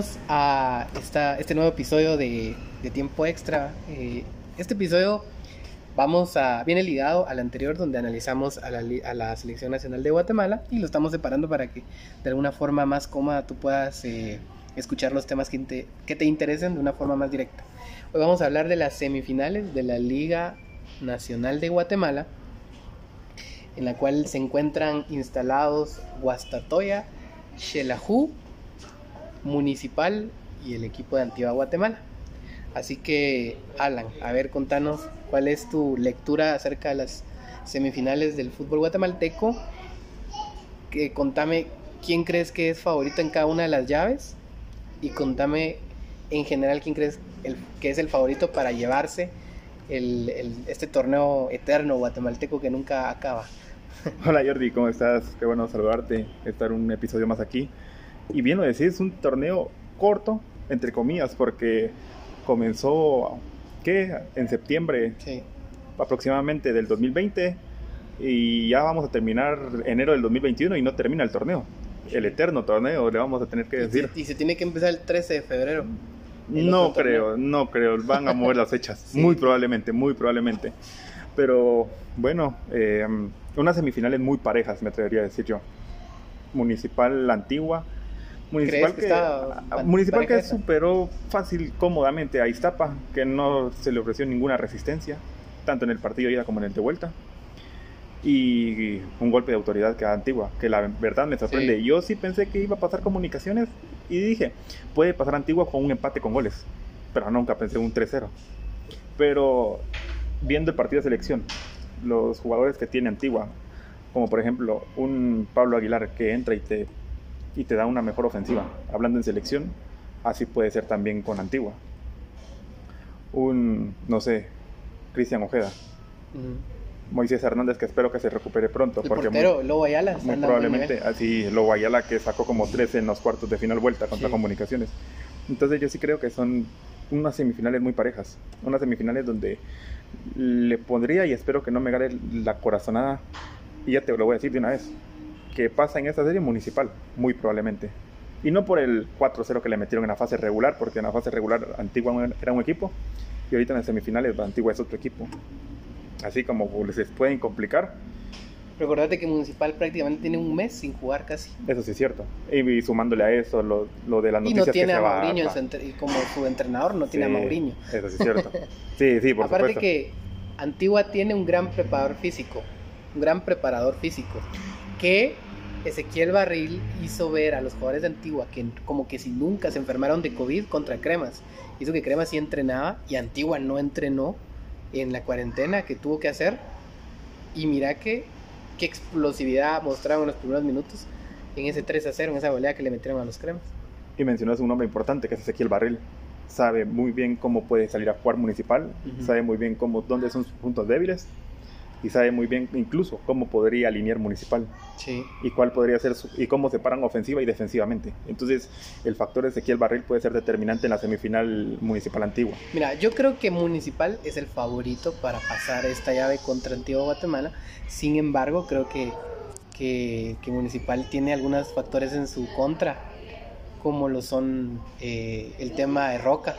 bienvenidos a esta, este nuevo episodio de, de Tiempo Extra. Eh, este episodio vamos a, viene ligado al anterior donde analizamos a la, a la, Selección Nacional de Guatemala y lo estamos separando para que de alguna forma más cómoda tú puedas eh, escuchar los temas que te, que te interesen de una forma más directa. Hoy vamos a hablar de las semifinales de la Liga Nacional de Guatemala, en la cual se encuentran instalados Guastatoya, Xelajú, Municipal y el equipo de Antigua Guatemala. Así que, Alan, a ver, contanos cuál es tu lectura acerca de las semifinales del fútbol guatemalteco. Que, contame quién crees que es favorito en cada una de las llaves y contame en general quién crees el, que es el favorito para llevarse el, este torneo eterno guatemalteco que nunca acaba. Hola Jordi, ¿cómo estás? Qué bueno saludarte, estar un episodio más aquí. Y bien lo decís, es un torneo corto, entre comillas, porque comenzó, ¿qué? En septiembre Sí. aproximadamente del 2020 y ya vamos a terminar enero del 2021 y no termina el torneo. El eterno torneo, le vamos a tener que Y decir. se, y se tiene que empezar el 13 de febrero. No creo, torneo. no creo, van a mover las fechas, Sí. muy probablemente, muy probablemente. Pero bueno, eh, unas semifinales muy parejas, me atrevería a decir yo. Municipal la Antigua, Municipal ¿Crees que que, está Municipal que superó fácil, cómodamente a Iztapa, que no se le ofreció ninguna resistencia, tanto en el partido de ida como en el de vuelta. Y un golpe de autoridad que a Antigua, que la verdad me sorprende. Sí. Yo sí pensé que iba a pasar comunicaciones y dije, puede pasar Antigua con un empate con goles, pero nunca pensé un 3-0. Pero viendo el partido de selección, los jugadores que tiene Antigua, como por ejemplo un Pablo Aguilar que entra y te, y te da una mejor ofensiva, hablando en selección, así puede ser también con Antigua. Un, no sé, Cristian Ojeda, Ujú. Moisés Hernández que espero que se recupere pronto, El porque muy- portero, Lobo Ayala. muy probablemente así lo Guayala que sacó como 13 en los cuartos de final vuelta contra Sí. comunicaciones. Entonces yo sí creo que son unas semifinales muy parejas, unas semifinales donde le pondría y espero que no me gane la corazonada y ya te lo voy a decir de una vez, que pasa en esta serie municipal, muy probablemente. Y no por el 4-0 que le metieron en la fase regular, porque en la fase regular Antigua era un equipo y ahorita en las semifinales Antigua es otro equipo. Así como les pueden complicar, Recordate que Municipal prácticamente tiene un mes sin jugar casi. Eso sí es cierto. Y, y sumándole a eso lo, lo de las Y noticias no tiene que a se va Mauriño en va- su entre- y como su entrenador, no tiene a Mauriño. Eso sí es cierto. Sí, sí, por Aparte supuesto. que Antigua tiene un gran preparador físico, un gran preparador físico, que Ezequiel Barril hizo ver a los jugadores de Antigua que como que si nunca se enfermaron de COVID contra Cremas. Hizo que Cremas sí entrenaba y Antigua no entrenó en la cuarentena que tuvo que hacer. Y mira que qué explosividad mostraron en los primeros minutos en ese 3 a 0, en esa goleada que le metieron a los Cremas. Y mencionas un nombre importante que es Ezequiel Barril. Sabe muy bien cómo puede salir a jugar municipal, sabe muy bien cómo, dónde son sus puntos débiles y sabe muy bien incluso cómo podría alinear municipal Sí. y cuál podría ser su- y cómo separan ofensiva y defensivamente. Entonces, el factor Ezequiel Barril puede ser determinante en la semifinal municipal antigua. Mira, yo creo que Municipal es el favorito para pasar esta llave contra Antigua Guatemala. Sin embargo, creo que, que, que Municipal tiene algunos factores en su contra, como lo son eh, el tema de Roca,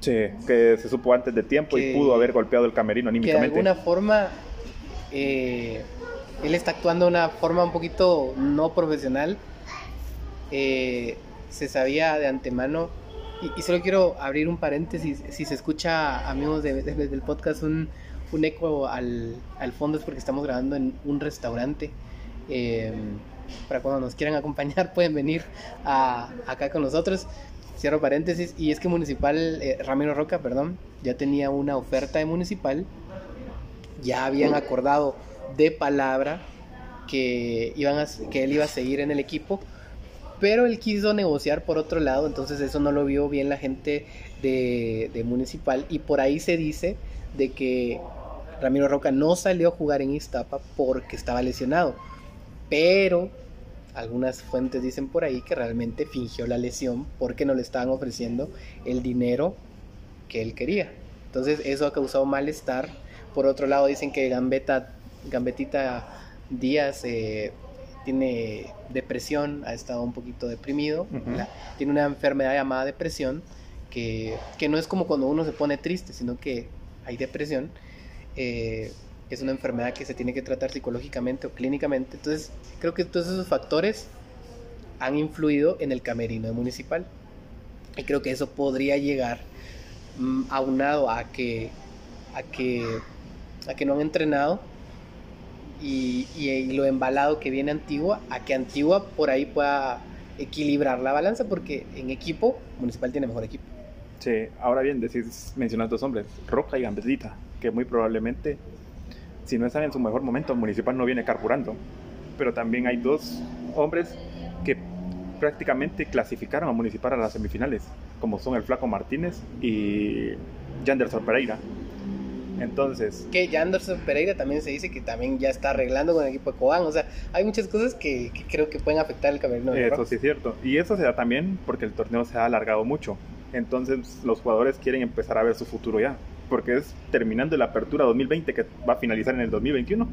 Sí, que se supo antes de tiempo Que- y pudo haber golpeado el camerino que de anímicamente. alguna forma eh, él está actuando de una forma un poquito no profesional. Eh, se sabía de antemano, y, solo quiero abrir un paréntesis, si se escucha, amigos de- de- podcast, un, eco al, al fondo es porque estamos grabando en un restaurante. Eh, para cuando nos quieran acompañar pueden venir acá con nosotros. Cierro paréntesis. Y es que Municipal, Ramiro Roca, perdón, ya tenía una oferta de Municipal. Ya habían acordado de palabra que, iban a, que él iba a seguir en el equipo. Pero él quiso negociar por otro lado, entonces eso no lo vio bien la gente de, de Municipal. Y por ahí se dice de que Ramiro Roca no salió a jugar en Iztapa porque estaba lesionado. Pero algunas fuentes dicen por ahí que realmente fingió la lesión porque no le estaban ofreciendo el dinero que él quería. Entonces eso ha causado malestar. Por otro lado dicen que Gambetta, Gambetita Díaz eh, tiene depresión, ha estado un poquito deprimido, tiene una enfermedad llamada depresión, que, que no es como cuando uno se pone triste, sino que hay depresión. eh, es una enfermedad que se tiene que tratar psicológicamente o clínicamente. Entonces, creo que todos esos factores han influido en el camerino municipal. Y creo que eso podría llegar mm, aunado a que, a que, a que no han entrenado y, y- lo embalado que viene Antigua, a que Antigua por ahí pueda equilibrar la balanza, porque en equipo, Municipal tiene mejor equipo. Sí, ahora bien, decís, mencionas dos hombres, Roca y Gambetita, que muy probablemente, si no están en su mejor momento, Municipal no viene carburando. Pero también hay dos hombres que prácticamente clasificaron a Municipal a las semifinales, como son el Flaco Martínez y Janderson Pereira. Entonces, Que ya Anderson Pereira también se dice que también ya está arreglando con el equipo de Cobán. O sea, hay muchas cosas que, que creo que pueden afectar el camerino eso sí es cierto. Y eso se da también porque el torneo se ha alargado mucho. Entonces los jugadores quieren empezar a ver su futuro ya. Porque es terminando la apertura 2020 que va a finalizar en el 2021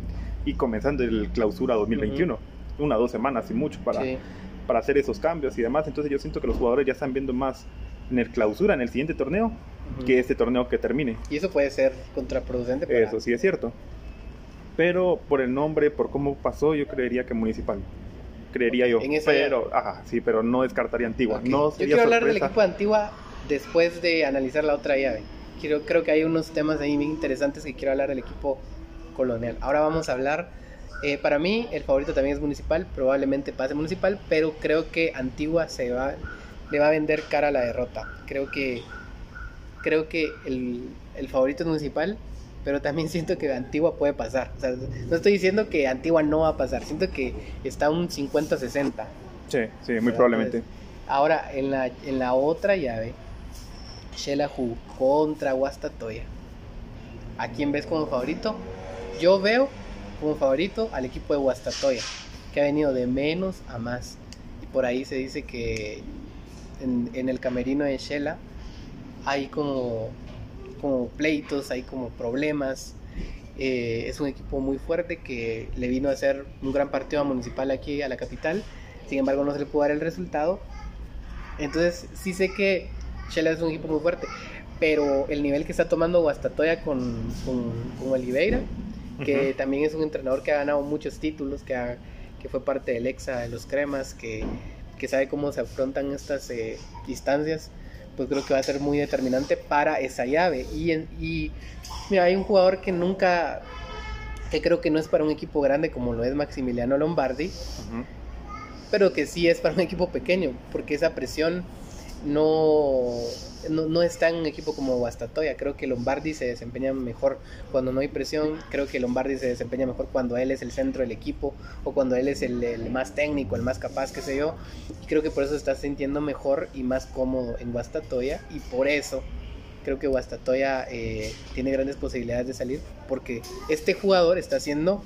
y comenzando el clausura 2021. Una o dos semanas y mucho para, Sí. para hacer esos cambios y demás. Entonces yo siento que los jugadores ya están viendo más en el clausura, en el siguiente torneo, Que este torneo que termine. Y eso puede ser contraproducente. para- Eso sí es cierto. Pero por el nombre, por cómo pasó, yo creería que Municipal. Creería yo. En esa Pero, ajá, sí, pero no descartaría Antigua. Ok. No Yo sería quiero hablar del equipo de Antigua después de analizar la otra llave. Quiero, creo que hay unos temas ahí bien interesantes que quiero hablar del equipo colonial. Ahora vamos a hablar. eh, para mí, el favorito también es Municipal. Probablemente pase Municipal, pero creo que Antigua se va, le va a vender cara a la derrota. Creo que, creo que el, el favorito es Municipal, pero también siento que Antigua puede pasar. O sea, no estoy diciendo que Antigua no va a pasar. Siento que está un 50-60. Sí, sí, muy ¿verdad? probablemente. Entonces, ahora, en la, en la otra llave, Shelahu contra Guastatoya. ¿A quién ves como favorito? Yo veo como favorito al equipo de Guastatoya, que ha venido de menos a más. Y por ahí se dice que en, en el camerino de Shela hay como, como pleitos, hay como problemas. Eh, es un equipo muy fuerte que le vino a hacer un gran partido a Municipal aquí a la capital. Sin embargo, no se le pudo dar el resultado. Entonces, sí sé que Shela es un equipo muy fuerte. Pero el nivel que está tomando Guastatoya con, con, con Oliveira, que Ujú. también es un entrenador que ha ganado muchos títulos, que, ha- que fue parte del EXA de los Cremas, que, que sabe cómo se afrontan estas eh, distancias, pues creo que va a ser muy determinante para esa llave. Y, en- y mira, hay un jugador que nunca, que creo que no es para un equipo grande como lo es Maximiliano Lombardi, pero que sí es para un equipo pequeño, porque esa presión no, no, no está en un equipo como Guastatoya. Creo que Lombardi se desempeña mejor cuando no hay presión. Creo que Lombardi se desempeña mejor cuando él es el centro del equipo o cuando él es el, más técnico, el más capaz, qué sé yo. Y creo que por eso se está sintiendo mejor y más cómodo en Guastatoya. Y por eso creo que Guastatoya eh, tiene grandes posibilidades de salir, porque este jugador está haciendo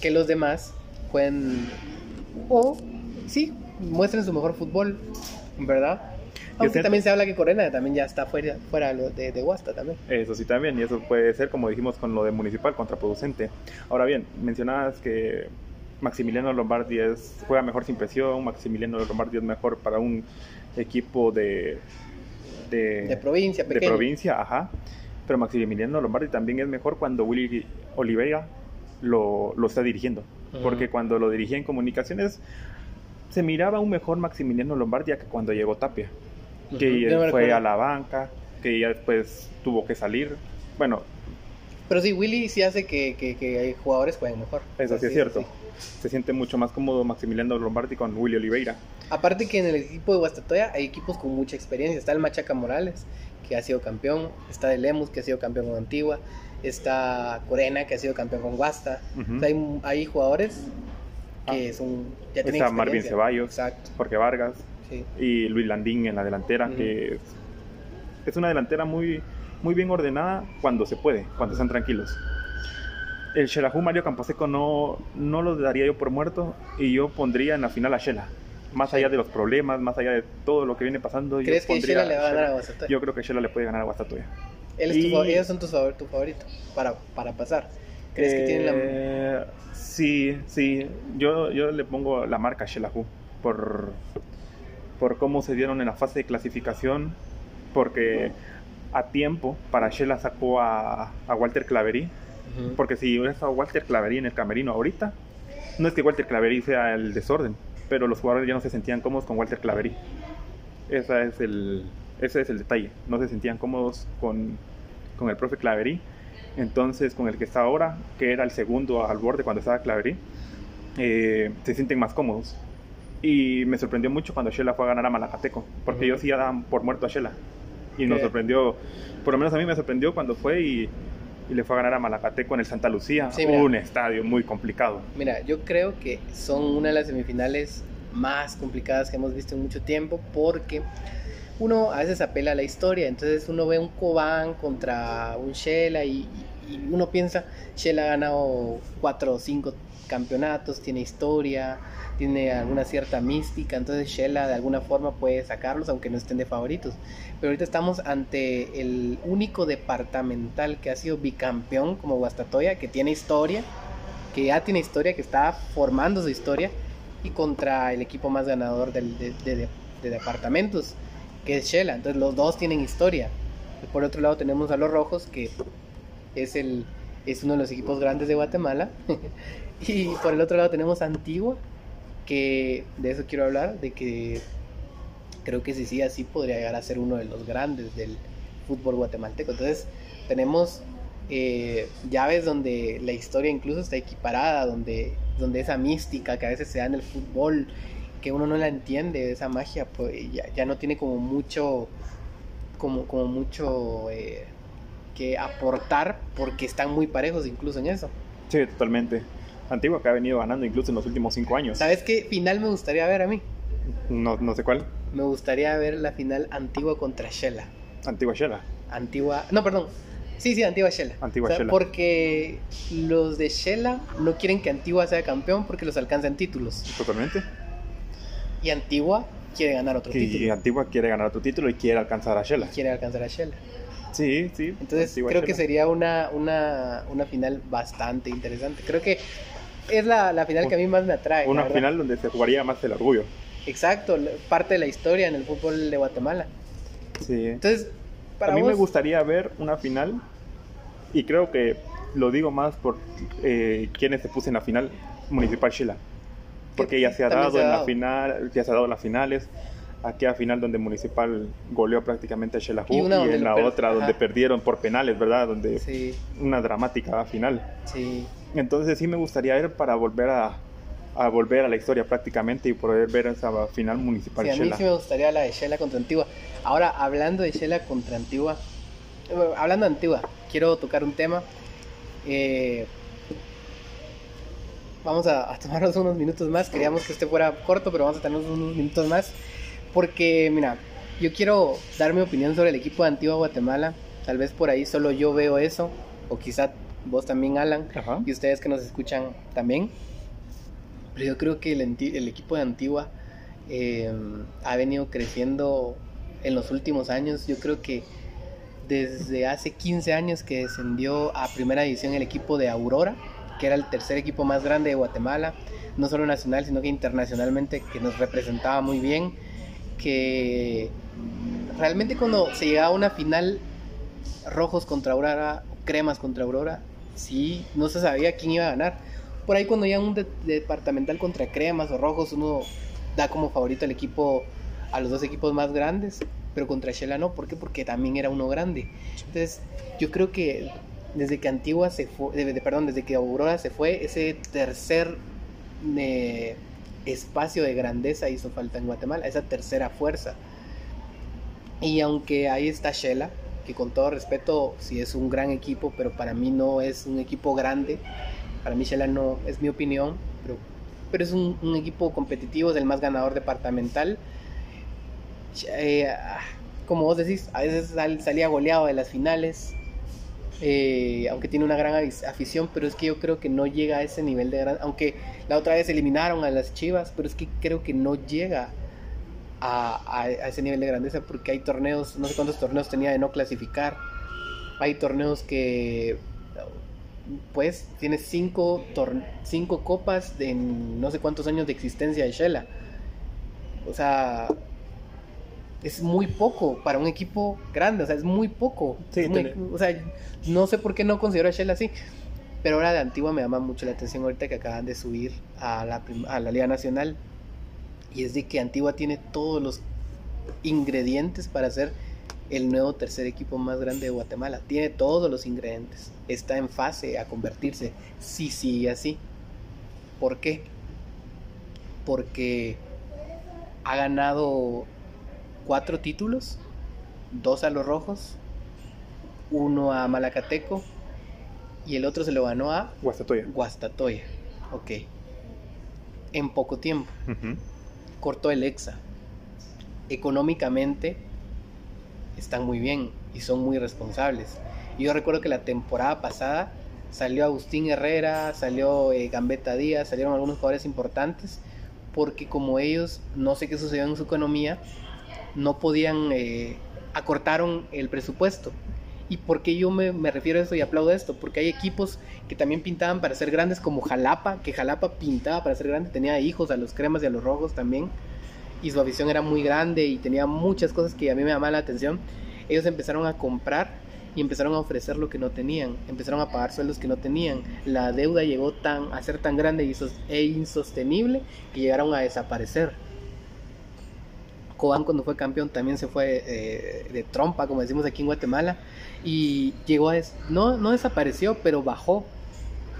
que los demás pueden o sí muestren su mejor fútbol, ¿verdad? Aunque también se habla que Corena también ya está fuera, fuera lo de, de Guasta también. Eso sí también, y eso puede ser, como dijimos, con lo de municipal, contraproducente. Ahora bien, mencionabas que Maximiliano Lombardi es, juega mejor sin presión, Maximiliano Lombardi es mejor para un equipo de... De, De provincia, de pequeño. provincia, ajá. Pero Maximiliano Lombardi también es mejor cuando Willy Oliveira lo, lo está dirigiendo. Porque cuando lo dirigía en comunicaciones, se miraba un mejor Maximiliano Lombardi que cuando llegó Tapia que él fue a la banca, que ya después tuvo que salir. Bueno, Pero sí, Willy sí hace que, que, que hay jugadores jueguen mejor. eso sí es cierto. Se siente mucho más cómodo Maximiliano Lombardi con Willy Oliveira. Aparte que en el equipo de Guastatoya hay equipos con mucha experiencia. Está el Machaca Morales, que ha sido campeón. Está el Lemus, que ha sido campeón con Antigua. Está Corena, que ha sido campeón con Guasta. Ujú. O sea, hay, hay jugadores que son... Ya tienen Está Marvin. Ceballos, Exacto, Jorge Vargas sí. y Luis Landín en la delantera, que es, una delantera muy, muy bien ordenada cuando se puede, cuando están tranquilos. El Shelahu Mario Camposeco no, no lo daría yo por muerto y yo pondría en la final a Shela. Más Sí. allá de los problemas, más allá de todo lo que viene pasando. yo ¿Crees que pondría Shela le va a ganar a. Guastatoya? Yo creo que Shela le puede ganar a Guastatoya. Él es tu y- fa- ellos son tus favor- tu favorito para, para pasar. ¿Crees que tienen la... Eh, Sí, sí. Yo, yo le pongo la marca Shelahu por, por cómo se dieron en la fase de clasificación, porque a tiempo para Shela sacó a, a Walter Claverí, Ujú. porque si hubiera estado Walter Claverí en el camerino ahorita, no es que Walter Claverí sea el desorden, pero los jugadores ya no se sentían cómodos con Walter Claverí. Esa es el, ese es el detalle. No se sentían cómodos con, con el profe Claverí. Entonces, con el que está ahora, que era el segundo al borde cuando estaba Claverí, eh, se sienten más cómodos. Y me sorprendió mucho cuando Shela fue a ganar a Malacateco, porque Ujú. ellos sí ya daban por muerto a Shela. Y nos ¿Qué? sorprendió, por lo menos a mí me sorprendió cuando fue y, y le fue a ganar a Malacateco en el Santa Lucía, Sí, mira. un estadio muy complicado. Mira, yo creo que son una de las semifinales más complicadas que hemos visto en mucho tiempo porque uno a veces apela a la historia, entonces uno ve un Cobán contra un Shela y, y uno piensa, Shela ha ganado cuatro o cinco campeonatos, tiene historia, tiene alguna cierta mística, entonces Shela de alguna forma puede sacarlos aunque no estén de favoritos. Pero ahorita estamos ante el único departamental que ha sido bicampeón como Guastatoya, que tiene historia, que ya tiene historia, que está formando su historia, y contra el equipo más ganador de, de- de- de departamentos, que es Shela. Entonces los dos tienen historia. Y por otro lado tenemos a los Rojos, que es, el, es uno de los equipos grandes de Guatemala. y por el otro lado tenemos a Antigua, que de eso quiero hablar, de que creo que si sí, así podría llegar a ser uno de los grandes del fútbol guatemalteco. Entonces tenemos eh, llaves donde la historia incluso está equiparada, donde, donde esa mística que a veces se da en el fútbol, que uno no la entiende, esa magia, pues ya, ya no tiene como mucho, como, como mucho eh, que aportar porque están muy parejos incluso en eso. Sí, totalmente. Antigua que ha venido ganando incluso en los últimos cinco años. ¿Sabes qué final me gustaría ver a mí? No, no sé cuál. Me gustaría ver la final Antigua contra Shela. Antigua Shela. Antigua, no, perdón. Sí, sí, Antigua Shela. Antigua O sea, Shela. Porque los de Shela no quieren que Antigua sea campeón porque los alcanzan títulos. Totalmente. Y Antigua quiere ganar otro Y título. Antigua quiere ganar tu título y quiere alcanzar a Shela. Quiere alcanzar a Shela. Sí, sí. Entonces Antigua creo que sería una, una, una final bastante interesante. Creo que es la, la final que a mí más me atrae. Una final donde se jugaría más el orgullo. Exacto, parte de la historia en el fútbol de Guatemala. Sí. Entonces, para a mí vos, me gustaría ver una final y creo que lo digo más por eh, quienes se puso en la final Municipal Shela. Porque ya se ha dado se ha en la dado. final, ya se ha dado en las finales. Aquella final donde Municipal goleó prácticamente a Shelahu Y y, donde en la otra donde ajá. perdieron por penales, ¿verdad? Donde Sí, una dramática final. sí. Entonces sí me gustaría ir para volver a, a volver a la historia prácticamente y poder ver esa final municipal Sí, a mí Shela. sí me gustaría la de Shela contra Antigua. Ahora, hablando de Shela contra Antigua, bueno, hablando de Antigua, quiero tocar un tema. Eh, vamos a, a tomarnos unos minutos más. Queríamos que este fuera corto, pero vamos a tener unos minutos más. Porque, mira, yo quiero dar mi opinión sobre el equipo de Antigua Guatemala. Tal vez por ahí solo yo veo eso, o quizá vos también, Alan Ajá. y ustedes que nos escuchan también. Pero yo creo que el equipo de Antigua eh, ha venido creciendo en los últimos años. Yo creo que desde hace 15 años que descendió a primera división el equipo de Aurora, que era el tercer equipo más grande de Guatemala, no solo nacional, sino que internacionalmente, que nos representaba muy bien, que realmente cuando se llegaba a una final rojos contra Aurora, cremas contra Aurora, sí, no se sabía quién iba a ganar. Por ahí cuando ya un de- departamental contra cremas o rojos, uno da como favorito al equipo, a los dos equipos más grandes, pero contra Shela no, ¿por qué? Porque también era uno grande. Entonces, yo creo que desde que Antigua se fue, perdón, desde que Aurora se fue, ese tercer eh, espacio de grandeza hizo falta en Guatemala, esa tercera fuerza. Y aunque ahí está Shela, que con todo respeto, sí es un gran equipo, pero para mí no es un equipo grande. Para mí Shela no, es mi opinión, pero, pero es un, equipo competitivo, es el más ganador departamental. Eh, ah, como vos decís, a veces sal- salía goleado de las finales, eh, aunque tiene una gran afición, pero es que yo creo que no llega a ese nivel de gran... Aunque la otra vez eliminaron a las Chivas, pero es que creo que no llega a ese nivel de grandeza porque hay torneos, no sé cuántos torneos tenía de no clasificar. Hay torneos que pues tiene cinco, cinco copas en no sé cuántos años de existencia de Shela. O sea, es muy poco para un equipo grande, o sea, es muy poco. o sea, no sé por qué no considero a Shell así. Pero ahora de Antigua me llama mucho la atención ahorita que acaban de subir a la, a la Liga Nacional. Y es de que Antigua tiene todos los ingredientes para ser el nuevo tercer equipo más grande de Guatemala. Tiene todos los ingredientes. Está en fase a convertirse. Sí, sí, así. ¿Por qué? Porque ha ganado cuatro títulos, dos a los rojos, uno a Malacateco y el otro se lo ganó a Guastatoya. Guastatoya, ok. En poco tiempo. Cortó el EXA. Económicamente están muy bien y son muy responsables. yo recuerdo que la temporada pasada salió Agustín Herrera, salió eh, Gambetta Díaz, salieron algunos jugadores importantes porque como ellos no sé qué sucedió en su economía, no podían, eh, acortaron el presupuesto. ¿Y por qué yo me, refiero a esto y aplaudo esto? Porque hay equipos que también pintaban para ser grandes, como Jalapa, que Jalapa pintaba para ser grande, tenía hijos a los cremas y a los rojos también, y su afición era muy grande y tenía muchas cosas que a mí me llamaban la atención. Ellos empezaron a comprar y empezaron a ofrecer lo que no tenían, empezaron a pagar sueldos que no tenían. La deuda llegó tan, a ser tan grande e insostenible que llegaron a desaparecer. Cobán cuando fue campeón también se fue eh, de trompa, como decimos aquí en Guatemala, y llegó a... no, no desapareció, pero bajó,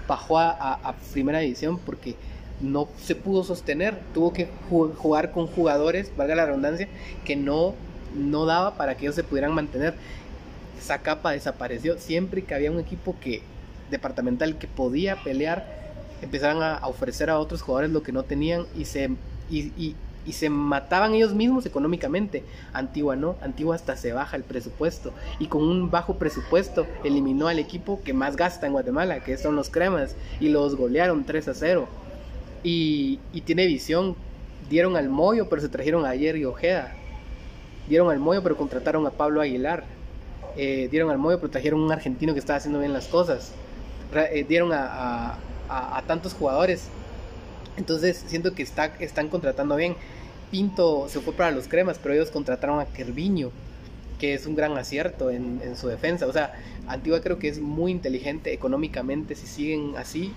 bajó a, primera división porque no se pudo sostener, tuvo que jugar con jugadores, valga la redundancia, que no, no daba para que ellos se pudieran mantener. Esa capa desapareció siempre que había un equipo que departamental que podía pelear, empezaron a, ofrecer a otros jugadores lo que no tenían y se y se mataban ellos mismos económicamente. Antigua no, Antigua hasta se baja el presupuesto y con un bajo presupuesto eliminó al equipo que más gasta en Guatemala, que son los Cremas, y los golearon 3 a 0. Y, tiene visión, dieron al Moyo, pero se trajeron a Ayer y Ojeda. Dieron al Moyo, pero contrataron a Pablo Aguilar. Eh, dieron al Moyo, pero trajeron un argentino que estaba haciendo bien las cosas. Eh, dieron a, a tantos jugadores entonces siento que está, están contratando bien. Pinto se fue para los cremas, pero ellos contrataron a Kerviño, que es un gran acierto en, su defensa. O sea, Antigua creo que es muy inteligente económicamente. Si siguen así,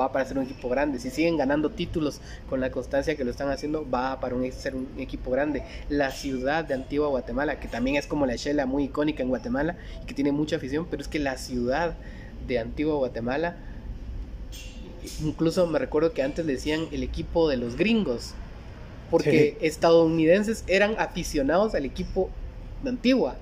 va para ser un equipo grande. Si siguen ganando títulos con la constancia que lo están haciendo, va para ser un equipo grande. La ciudad de Antigua Guatemala, que también es como la Shela muy icónica en Guatemala y que tiene mucha afición, pero es que la ciudad de Antigua Guatemala incluso me recuerdo que antes decían el equipo de los gringos, porque estadounidenses eran aficionados al equipo de Antigua.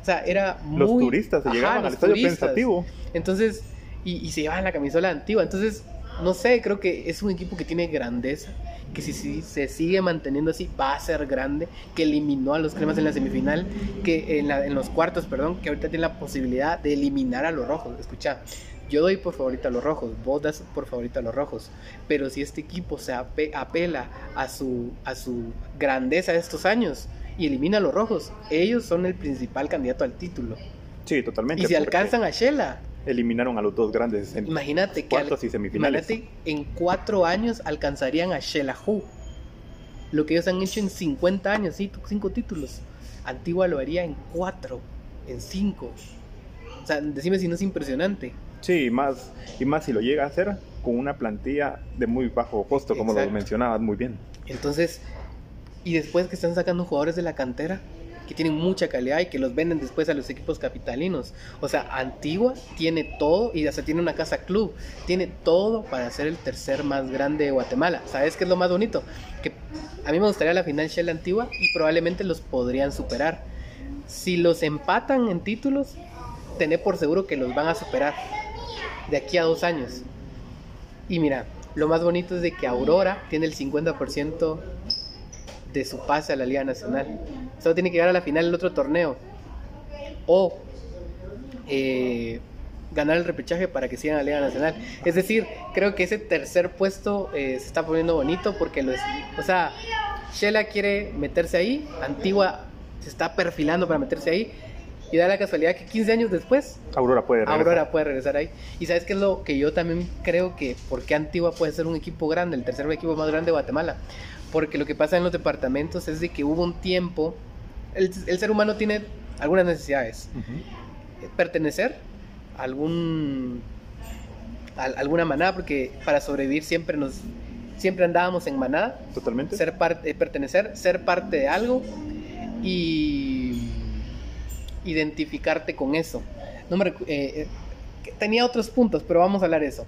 O sea, era muy... Los turistas se llegaban al estadio pensativo. Entonces, y, se llevaban la camisola antigua. Entonces, no sé, creo que es un equipo que tiene grandeza, que si, si, se sigue manteniendo así va a ser grande, que eliminó a los cremas en la semifinal, que en, en los cuartos, perdón, que ahorita tiene la posibilidad de eliminar a los rojos. Escucha, yo doy por favorito a los rojos, vos das por favorito a los rojos. Pero si este equipo se apela a su, a su grandeza de estos años y elimina a los rojos, ellos son el principal candidato al título. Sí, totalmente. Y si alcanzan a Shela. Eliminaron a los dos grandes en imagínate cuartos y semifinales. Imagínate, en cuatro años alcanzarían a Shelahu. Lo que ellos han hecho en 50 años, ¿sí? cinco títulos. Antigua lo haría en cuatro, en cinco. O sea, decime si no es impresionante. Sí, y más, y más si lo llega a hacer con una plantilla de muy bajo costo, como lo mencionabas muy bien. Entonces, y después que están sacando jugadores de la cantera que tienen mucha calidad y que los venden después a los equipos capitalinos. O sea, Antigua tiene todo y hasta tiene una casa club, tiene todo para ser el tercer más grande de Guatemala. ¿Sabes qué es lo más bonito? Que a mí me gustaría la final Shell Antigua y probablemente los podrían superar. Si los empatan en títulos, tené por seguro que los van a superar de aquí a dos años. Y mira, lo más bonito es de que Aurora tiene el 50% de su pase a la Liga Nacional. Solo tiene que llegar a la final del otro torneo. O eh, ganar el repechaje para que sigan a la Liga Nacional. Es decir, creo que ese tercer puesto eh, se está poniendo bonito porque lo es, o sea, Shela quiere meterse ahí, Antigua se está perfilando para meterse ahí Y da la casualidad que 15 años después, Aurora puede regresar. Aurora puede regresar ahí. Y sabes qué es lo que yo también creo que, ¿por qué Antigua puede ser un equipo grande, el tercer equipo más grande de Guatemala? Porque lo que pasa en los departamentos es de que hubo un tiempo, el, el ser humano tiene algunas necesidades. Ujú. Pertenecer a algún, a alguna manada, porque para sobrevivir siempre nos, siempre andábamos en manada. Totalmente. ser parte, pertenecer, ser parte de algo y identificarte con eso. No me eh, eh, tenía otros puntos, pero vamos a hablar de eso.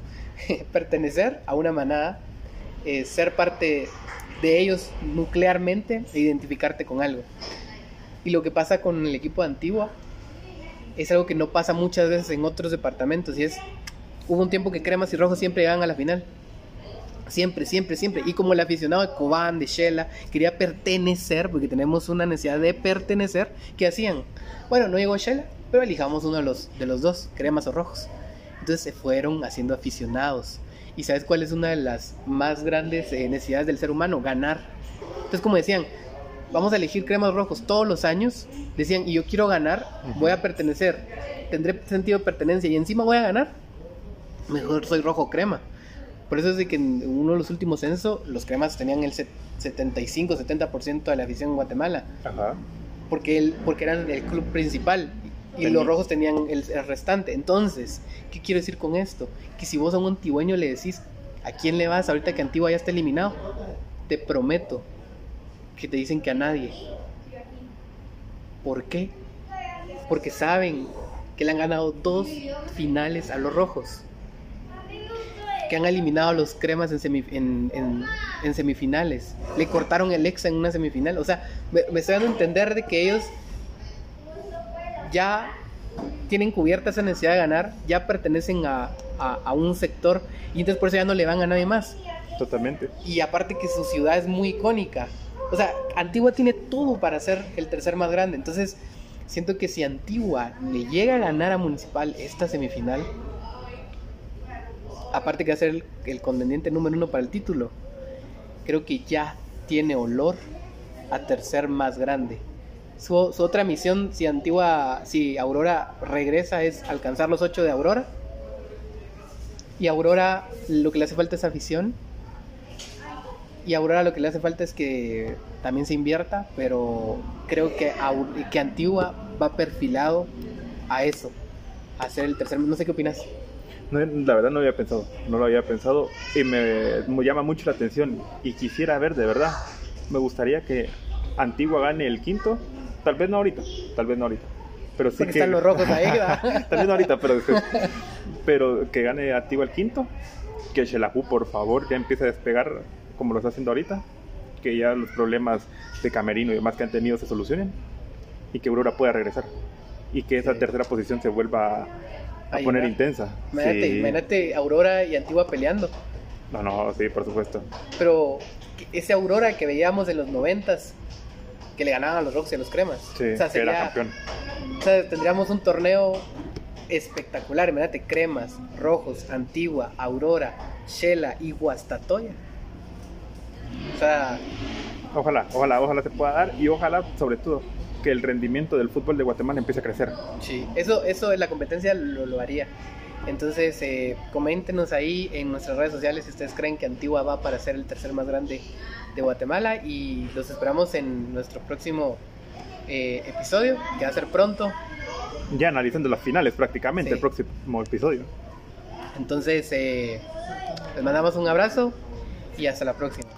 pertenecer a una manada, eh, ser parte de ellos nuclearmente e identificarte con algo. Y lo que pasa con el equipo de Antigua es algo que no pasa muchas veces en otros departamentos y es hubo un tiempo que Cremas y Rojos siempre llegaban a la final. Siempre, siempre, siempre. Y como el aficionado de Cobán, de Shela, quería pertenecer, porque tenemos una necesidad de pertenecer, ¿qué hacían? Bueno, no llegó Shela, pero elijamos uno de los, de los dos, cremas o rojos. Entonces se fueron haciendo aficionados. ¿Y sabes cuál es una de las más grandes eh, necesidades del ser humano? Ganar. Entonces, como decían, vamos a elegir cremas rojos todos los años. Decían, y yo quiero ganar, voy a pertenecer. Tendré sentido de pertenencia y encima voy a ganar. Mejor soy rojo crema. Por eso es de que en uno de los últimos censos, los cremas tenían el set- 75-70% de la afición en Guatemala. Ajá. Porque, el, porque eran el club principal. Y los rojos tenían el, el restante. Entonces, ¿qué quiero decir con esto? Que si vos a un antigüeño le decís, ¿a quién le vas ahorita que Antigua ya está eliminado? Te prometo que te dicen que a nadie. ¿Por qué? Porque saben que le han ganado dos finales a los rojos. Que han eliminado a los cremas en, semi- en, en- en semifinales. Le cortaron el exa en una semifinal. O sea, me, me estoy dando a entender de que ellos ya tienen cubierta esa necesidad de ganar, ya pertenecen a, a- a un sector y entonces por eso ya no le van a nadie más. Totalmente. Y aparte que su ciudad es muy icónica. O sea, Antigua tiene todo para ser el tercer más grande. Entonces, siento que si Antigua le llega a ganar a Municipal esta semifinal, aparte que va a ser el, el contendiente número uno para el título, creo que ya tiene olor a tercer más grande. Su, otra misión, si Antigua, si Aurora regresa, es alcanzar los ocho de Aurora. Y Aurora lo que le hace falta es afición. Y Aurora lo que le hace falta es que también se invierta, pero creo que, que Antigua va perfilado a eso, a ser el tercer. No sé qué opinas. No, la verdad no había pensado, no lo había pensado y me, me llama mucho la atención y quisiera ver de verdad, me gustaría que Antigua gane el quinto, tal vez no ahorita, tal vez no ahorita, pero sí Porque que están los rojos ahí, tal vez no ahorita, pero después. pero que gane Antigua el quinto, que Shelahu por favor ya empiece a despegar como lo está haciendo ahorita, que ya los problemas de Camerino y demás que han tenido se solucionen y que Aurora pueda regresar y que esa Sí. tercera posición se vuelva a, poner va. intensa. Imagínate, Sí. imagínate Aurora y Antigua peleando. No, no, sí, por supuesto. Pero ese Aurora que veíamos en los noventas, que le ganaban a los rojos y a los cremas. Sí, o sea, que era sería- campeón. O sea, tendríamos un torneo espectacular. Imagínate, cremas, rojos, Antigua, Aurora, Shela y Guastatoya. O sea, Ojalá, ojalá, ojalá se pueda dar y ojalá, sobre todo, que el rendimiento del fútbol de Guatemala empiece a crecer. Sí, eso, eso la competencia lo, haría. Entonces, eh, coméntenos ahí en nuestras redes sociales si ustedes creen que Antigua va para ser el tercer más grande de Guatemala y los esperamos en nuestro próximo eh, episodio, que va a ser pronto. Ya analizando las finales prácticamente, el próximo episodio. Entonces, eh, les mandamos un abrazo y hasta la próxima.